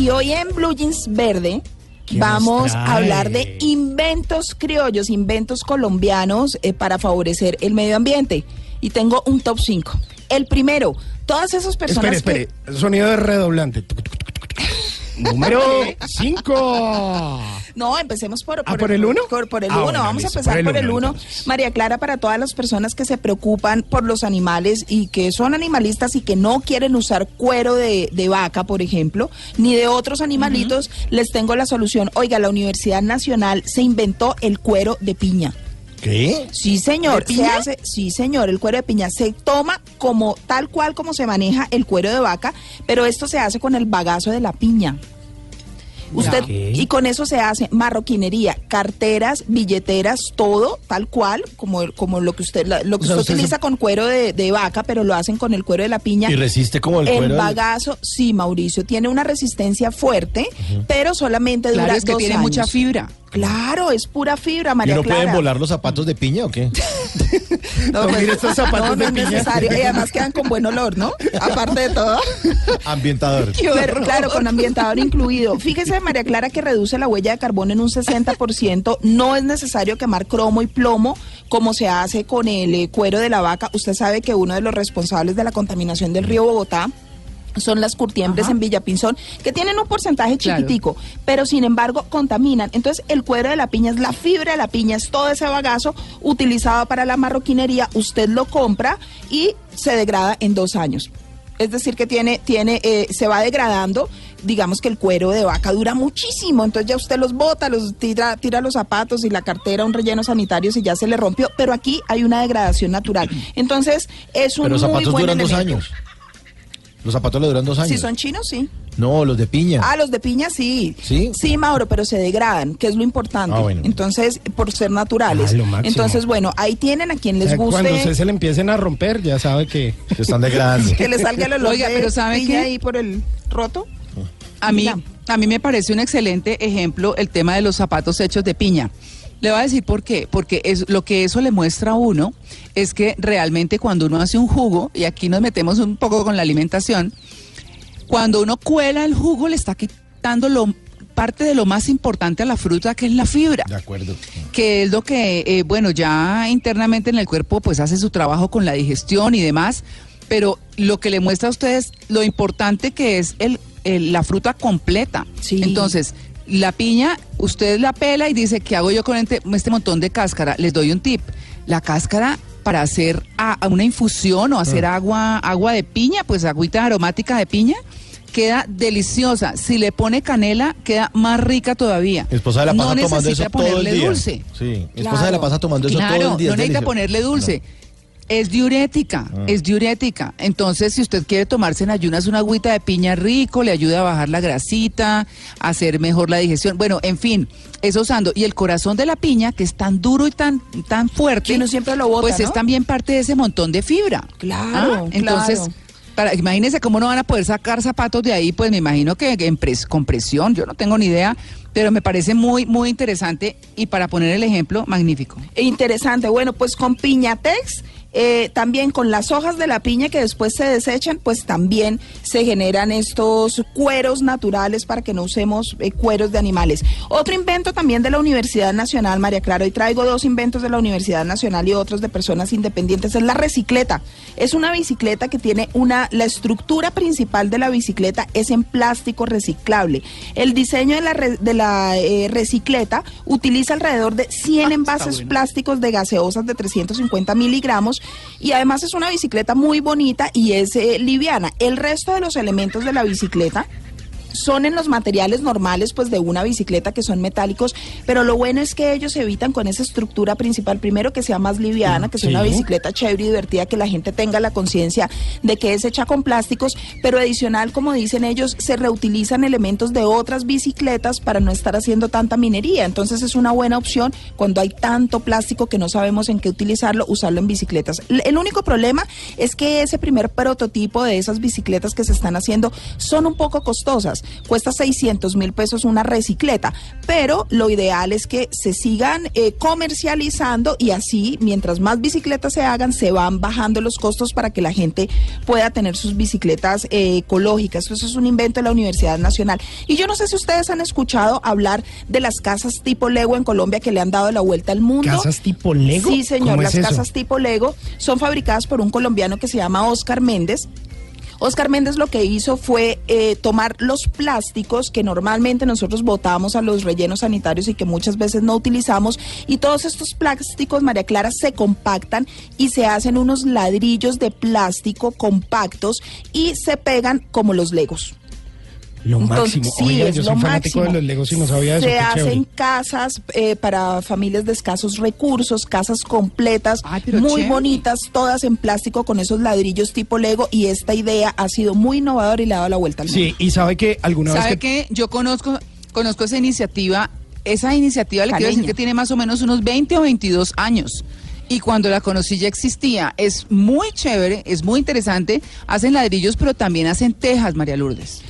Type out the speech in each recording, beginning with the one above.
Y hoy en Blue Jeans Verde ¿Qué vamos a hablar de inventos criollos, inventos colombianos eh, para favorecer el medio ambiente. Y tengo un top 5. El primero, todas esas personas Espere, espere. Sonido de redoblante. Número 5. No, empecemos por, ¿Ah, por el uno? Por, por el Ah, bueno, vamos listo, a empezar por el por el uno, uno. entonces. María Clara, para todas las personas que se preocupan por los animales y que son animalistas y que no quieren usar cuero de, de vaca, por ejemplo, ni de otros animalitos, les tengo la solución. Oiga, la Universidad Nacional se inventó el cuero de piña. ¿Qué? Sí, señor, ¿De se hace, sí, señor, el cuero de piña se toma como tal cual como se maneja el cuero de vaca, pero esto se hace con el bagazo de la piña. Usted y con eso se hace marroquinería, carteras, billeteras, todo tal cual como como lo que usted la- lo que O sea, usted usted utiliza se- con cuero de, de vaca, pero lo hacen con el cuero de la piña. Y resiste como el, El cuero. del- bagazo, sí, Mauricio, tiene una resistencia fuerte, pero solamente dura Claro, es que dos tiene años. mucha fibra. Claro, es pura fibra, ¿Y María no Clara. pueden volar los zapatos de piña o qué? No, estos zapatos no, no de es piña. necesario. Y además quedan con buen olor, ¿no? Aparte de todo. Ambientador. Pero, claro, con ambientador incluido. Fíjese, María Clara, que reduce la huella de carbono en un 60%. No es necesario quemar cromo y plomo como se hace con el cuero de la vaca. Usted sabe que uno de los responsables de la contaminación del río Bogotá son las curtiembres en Villapinzón, que tienen un porcentaje Claro. chiquitico, pero sin embargo contaminan. Entonces, el cuero de la piña es la fibra de la piña, es todo ese bagazo utilizado para la marroquinería. Usted lo compra y se degrada en dos años. Es decir, que tiene, tiene, eh, se va degradando. Digamos que el cuero de vaca dura muchísimo, entonces ya usted los bota, los tira, tira los zapatos y la cartera, un relleno sanitario si ya se le rompió. Pero aquí hay una degradación natural. Entonces es un Pero los muy zapatos buen duran dos años. Los zapatos le duran dos años. Si son chinos, sí. No, los de piña. Ah, los de piña sí. ¿Sí? Sí, Mauro, pero se degradan, que es lo importante. Ah, bueno. Entonces, por ser naturales. Ah, lo máximo. Entonces, bueno, ahí tienen a quien les O sea, Cuando guste ustedes se le empiecen a romper, ya sabe que. Se están degradando. que le salga el olor Oiga, de pero ¿sabe piña qué? ahí por el roto. A mí, a mí me parece un excelente ejemplo el tema de los zapatos hechos de piña. Le voy a decir por qué. Porque es, lo que eso le muestra a uno es que realmente cuando uno hace un jugo, y aquí nos metemos un poco con la alimentación, cuando uno cuela el jugo le está quitando lo, parte de lo más importante a la fruta, que es la fibra De acuerdo. que es lo que, eh, bueno, ya internamente en el cuerpo pues hace su trabajo con la digestión y demás, pero lo que le muestra a ustedes lo importante que es el, el- la fruta completa. Sí. Entonces, la piña, usted la pela y dice, ¿qué hago yo con este, este montón de cáscara? Les doy un tip. La cáscara para hacer a- a una infusión o hacer agua, agua de piña, pues agüita aromática de piña, queda deliciosa. Si le pone canela, queda más rica todavía. Mi esposa de la no pasa tomando necesita eso todo el ponerle día. dulce. Sí, mi esposa Claro. de la pasa tomando eso Claro, todo el día. no es necesita delicioso. ponerle dulce. Es diurética, Ah. es diurética. Entonces, si usted quiere tomarse en ayunas una agüita de piña rico, le ayuda a bajar la grasita, a hacer mejor la digestión. Bueno, en fin, eso usando. Y el corazón de la piña, que es tan duro y tan, tan fuerte, Que uno siempre lo bota, pues es también parte de ese montón de fibra. Claro, Entonces, claro. para, imagínense cómo no van a poder sacar zapatos de ahí, pues me imagino que, que en pres- con presión, yo no tengo ni idea, pero me parece muy, muy interesante y para poner el ejemplo, magnífico. E Interesante. Bueno, pues con Piñatex, eh, también con las hojas de la piña que después se desechan, pues también se generan estos cueros naturales para que no usemos eh, cueros de animales. Otro invento también de la Universidad Nacional, María Clara, hoy traigo dos inventos de la Universidad Nacional y otros de personas independientes, es la recicleta. Es una bicicleta que tiene una, la estructura principal de la bicicleta es en plástico reciclable. El diseño de la, re- de la eh, recicleta utiliza alrededor de 100 envases plásticos de gaseosas de 350 miligramos y además es una bicicleta muy bonita y es eh, liviana. El resto de los elementos de la bicicleta son en los materiales normales pues de una bicicleta que son metálicos, pero lo bueno es que ellos evitan con esa estructura principal, primero que sea más liviana, que sea una bicicleta chévere y divertida, que la gente tenga la conciencia de que es hecha con plásticos, pero adicional, como dicen ellos, se reutilizan elementos de otras bicicletas para no estar haciendo tanta minería. Entonces es una buena opción cuando hay tanto plástico que no sabemos en qué utilizarlo, usarlo en bicicletas. El único problema es que ese primer prototipo de esas bicicletas que se están haciendo son un poco costosas. Cuesta 600 mil pesos una recicleta, pero lo ideal es que se sigan eh, comercializando y así, mientras más bicicletas se hagan, se van bajando los costos para que la gente pueda tener sus bicicletas eh, ecológicas. Eso es un invento de la Universidad Nacional. Y yo no sé si ustedes han escuchado hablar de las casas tipo Lego en Colombia que le han dado la vuelta al mundo. ¿Casas tipo Lego? Sí, señor. ¿Cómo Las es casas tipo Lego son fabricadas por un colombiano que se llama Oscar Méndez. Oscar Méndez lo que hizo fue eh, tomar los plásticos que normalmente nosotros botamos a los rellenos sanitarios y que muchas veces no utilizamos y todos estos plásticos, María Clara, se compactan y se hacen unos ladrillos de plástico compactos y se pegan como los legos. Lo Entonces, máximo. sí, Oiga, es yo lo soy fanático máximo. de los Legos y no sabía eso. Se hacen chévere. casas eh, para familias de escasos recursos, casas completas, Ay, muy chévere. bonitas, todas en plástico con esos ladrillos tipo Lego y esta idea ha sido muy innovadora y le ha dado la vuelta al mundo. Sí, y sabe que alguna ¿Sabe vez que... qué? Yo conozco, conozco esa iniciativa. Esa iniciativa le quiero decir que tiene más o menos unos 20 o 22 años. Y cuando la conocí ya existía. Es muy chévere, es muy interesante. Hacen ladrillos, pero también hacen tejas, María Lourdes.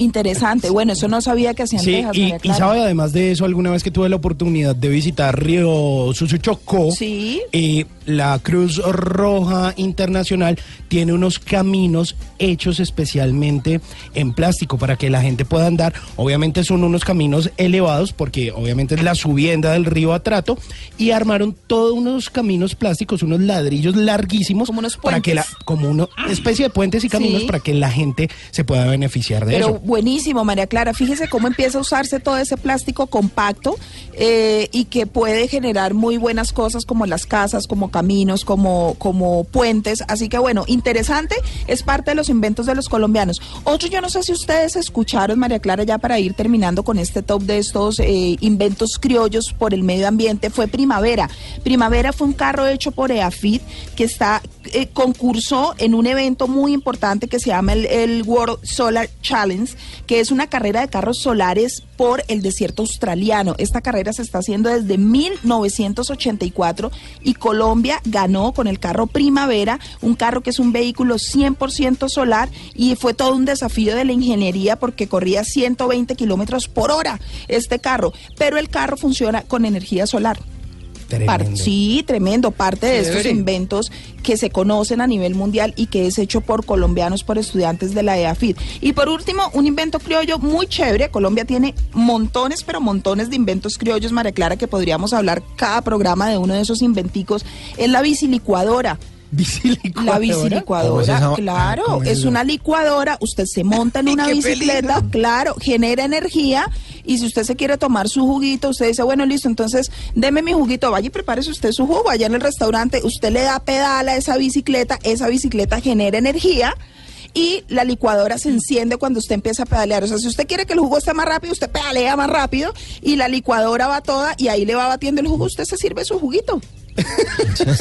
Interesante. Bueno, eso no sabía que hacían Sí, tejas, y, y sabe además de eso, alguna vez que tuve la oportunidad de visitar Río Susuchocó, Sí. eh, la Cruz Roja Internacional tiene unos caminos hechos especialmente en plástico para que la gente pueda andar. Obviamente son unos caminos elevados porque obviamente es la subienda del río Atrato y armaron todos unos caminos plásticos, unos ladrillos larguísimos Como unos para que la como una especie de puentes y caminos Sí. para que la gente se pueda beneficiar de Pero eso. buenísimo, María Clara. Fíjese cómo empieza a usarse todo ese plástico compacto eh, y que puede generar muy buenas cosas como las casas, como caminos, como, como puentes. Así que bueno, interesante, es parte de los inventos de los colombianos. Otro, yo no sé si ustedes escucharon, María Clara, ya para ir terminando con este top de estos eh, inventos criollos por el medio ambiente, fue Primavera. Primavera fue un carro hecho por EAFID que está eh, concursó en un evento muy importante que se llama el World Solar Challenge, que es una carrera de carros solares por el desierto australiano. Esta carrera se está haciendo desde 1984 y Colombia ganó con el carro Primavera, un carro que es un vehículo 100% solar y fue todo un desafío de la ingeniería porque corría 120 kilómetros por hora este carro, pero el carro funciona con energía solar. Tremendo. sí, tremendo. Parte de estos inventos que se conocen a nivel mundial y que es hecho por colombianos, por estudiantes de la EAFID. Y por último, un invento criollo muy chévere. Colombia tiene montones, pero montones de inventos criollos, María Clara, que podríamos hablar cada programa de uno de esos inventicos. Es la bicilicuadora. ¿Bicilicuadora? La bicilicuadora, claro, ¿Cómo es una licuadora, usted se monta en una ¡Qué bicicleta, peligro! claro, genera energía y si usted se quiere tomar su juguito, usted dice, bueno, listo, entonces deme mi juguito, vaya y prepárese usted su jugo allá en el restaurante, usted le da pedal a esa bicicleta, esa bicicleta genera energía. Y la licuadora se enciende cuando usted empieza a pedalear. O sea, si usted quiere que el jugo esté más rápido, usted pedalea más rápido y la licuadora va toda y ahí le va batiendo el jugo. Usted se sirve su juguito.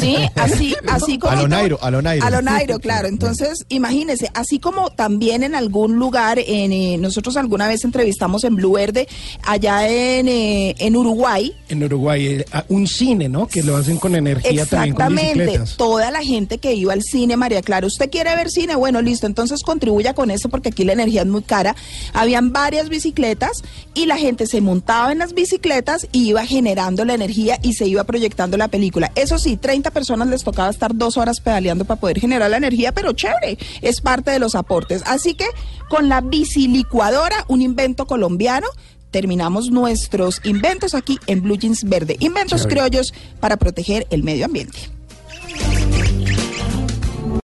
Sí, así, así como. A lo Nairo, a lo Nairo. A lo Nairo, claro. Entonces, imagínese, así como también en algún lugar, en, eh, nosotros alguna vez entrevistamos en Blue Verde, allá en, eh, en Uruguay, En Uruguay, eh, un cine, ¿no? Que lo hacen con energía también con Exactamente, toda la gente que iba al cine, María Clara, ¿usted quiere ver cine? Bueno, listo, entonces contribuya con eso porque aquí la energía es muy cara. Habían varias bicicletas y la gente se montaba en las bicicletas y iba generando la energía y se iba proyectando la película. Eso sí, 30 personas les tocaba estar dos horas pedaleando para poder generar la energía, pero chévere, es parte de los aportes. Así que con la bicilicuadora, un invento colombiano, terminamos nuestros inventos aquí en Blue Jeans Verde. Inventos Chévere. criollos para proteger el medio ambiente.